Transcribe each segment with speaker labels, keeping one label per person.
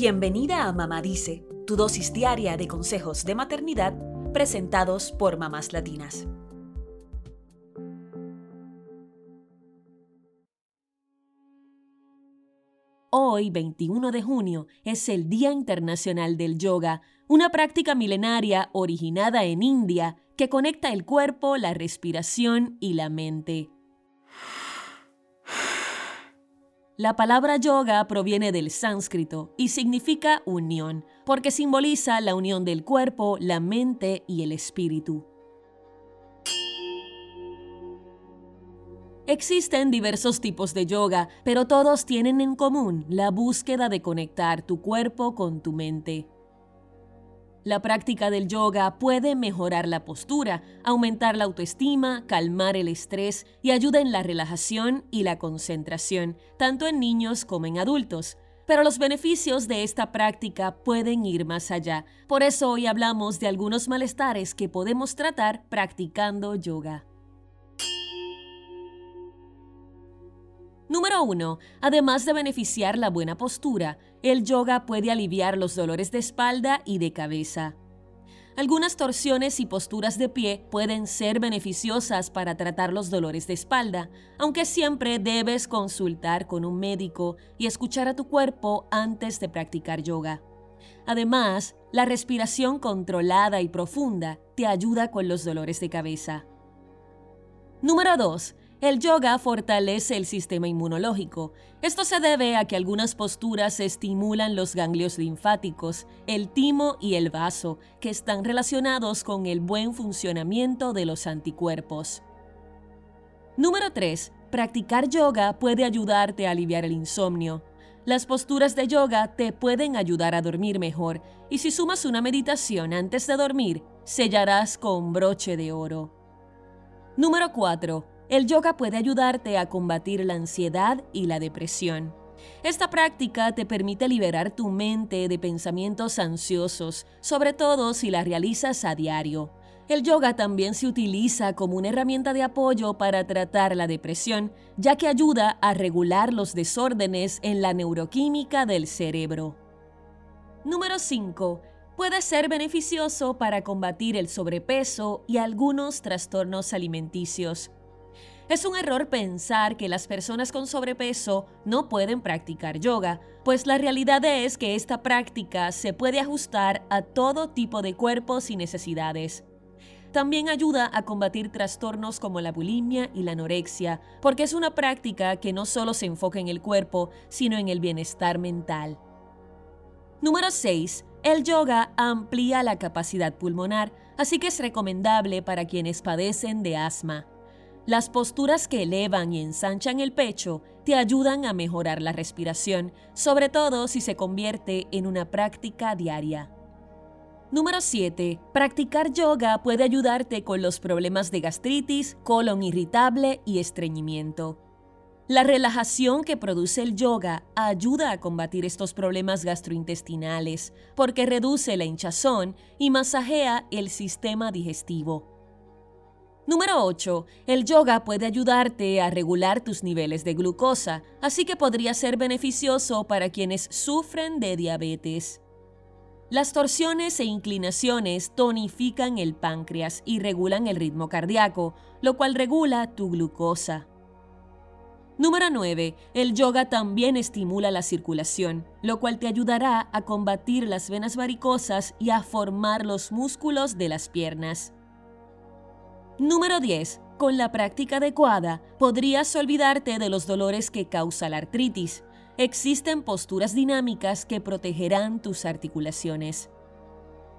Speaker 1: Bienvenida a Mamá Dice, tu dosis diaria de consejos de maternidad presentados por mamás latinas. Hoy, 21 de junio, es el Día Internacional del Yoga, una práctica milenaria originada en India que conecta el cuerpo, la respiración y la mente. La palabra yoga proviene del sánscrito y significa unión, porque simboliza la unión del cuerpo, la mente y el espíritu. Existen diversos tipos de yoga, pero todos tienen en común la búsqueda de conectar tu cuerpo con tu mente. La práctica del yoga puede mejorar la postura, aumentar la autoestima, calmar el estrés y ayuda en la relajación y la concentración, tanto en niños como en adultos. Pero los beneficios de esta práctica pueden ir más allá. Por eso hoy hablamos de algunos malestares que podemos tratar practicando yoga. Número 1. Además de beneficiar la buena postura, el yoga puede aliviar los dolores de espalda y de cabeza. Algunas torsiones y posturas de pie pueden ser beneficiosas para tratar los dolores de espalda, aunque siempre debes consultar con un médico y escuchar a tu cuerpo antes de practicar yoga. Además, la respiración controlada y profunda te ayuda con los dolores de cabeza. Número 2. El yoga fortalece el sistema inmunológico. Esto se debe a que algunas posturas estimulan los ganglios linfáticos, el timo y el vaso, que están relacionados con el buen funcionamiento de los anticuerpos. Número 3. Practicar yoga puede ayudarte a aliviar el insomnio. Las posturas de yoga te pueden ayudar a dormir mejor y si sumas una meditación antes de dormir, sellarás con broche de oro. Número 4 el yoga puede ayudarte a combatir la ansiedad y la depresión. Esta práctica te permite liberar tu mente de pensamientos ansiosos, sobre todo si la realizas a diario. El yoga también se utiliza como una herramienta de apoyo para tratar la depresión, ya que ayuda a regular los desórdenes en la neuroquímica del cerebro. Número 5. Puede ser beneficioso para combatir el sobrepeso y algunos trastornos alimenticios. Es un error pensar que las personas con sobrepeso no pueden practicar yoga, pues la realidad es que esta práctica se puede ajustar a todo tipo de cuerpos y necesidades. También ayuda a combatir trastornos como la bulimia y la anorexia, porque es una práctica que no solo se enfoca en el cuerpo, sino en el bienestar mental. Número 6. El yoga amplía la capacidad pulmonar, así que es recomendable para quienes padecen de asma. Las posturas que elevan y ensanchan el pecho te ayudan a mejorar la respiración, sobre todo si se convierte en una práctica diaria. Número 7. Practicar yoga puede ayudarte con los problemas de gastritis, colon irritable y estreñimiento. La relajación que produce el yoga ayuda a combatir estos problemas gastrointestinales porque reduce la hinchazón y masajea el sistema digestivo. Número 8. El yoga puede ayudarte a regular tus niveles de glucosa, así que podría ser beneficioso para quienes sufren de diabetes. Las torsiones e inclinaciones tonifican el páncreas y regulan el ritmo cardíaco, lo cual regula tu glucosa. Número 9. El yoga también estimula la circulación, lo cual te ayudará a combatir las venas varicosas y a formar los músculos de las piernas. Número 10. Con la práctica adecuada, podrías olvidarte de los dolores que causa la artritis. Existen posturas dinámicas que protegerán tus articulaciones.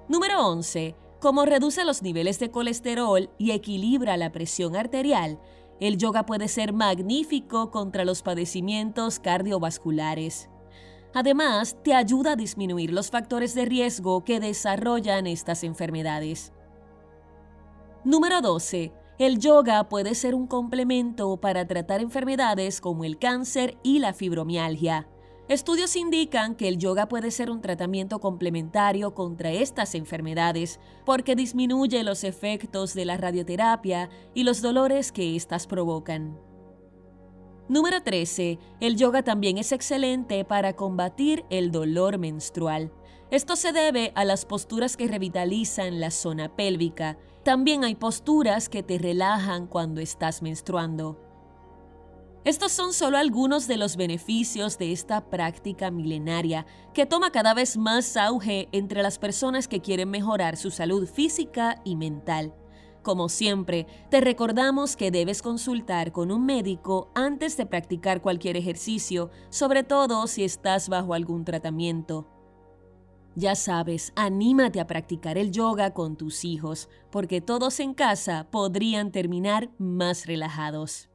Speaker 1: Número 11. Como reduce los niveles de colesterol y equilibra la presión arterial, el yoga puede ser magnífico contra los padecimientos cardiovasculares. Además, te ayuda a disminuir los factores de riesgo que desarrollan estas enfermedades. Número 12. El yoga puede ser un complemento para tratar enfermedades como el cáncer y la fibromialgia. Estudios indican que el yoga puede ser un tratamiento complementario contra estas enfermedades porque disminuye los efectos de la radioterapia y los dolores que éstas provocan. Número 13. El yoga también es excelente para combatir el dolor menstrual. Esto se debe a las posturas que revitalizan la zona pélvica. También hay posturas que te relajan cuando estás menstruando. Estos son solo algunos de los beneficios de esta práctica milenaria que toma cada vez más auge entre las personas que quieren mejorar su salud física y mental. Como siempre, te recordamos que debes consultar con un médico antes de practicar cualquier ejercicio, sobre todo si estás bajo algún tratamiento. Ya sabes, anímate a practicar el yoga con tus hijos, porque todos en casa podrían terminar más relajados.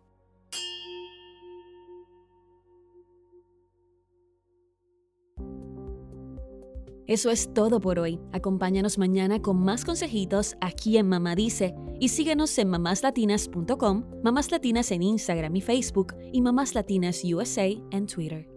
Speaker 1: Eso es todo por hoy. Acompáñanos mañana con más consejitos aquí en Mamá Dice y síguenos en mamáslatinas.com, Mamás Latinas en Instagram y Facebook y Mamás Latinas USA en Twitter.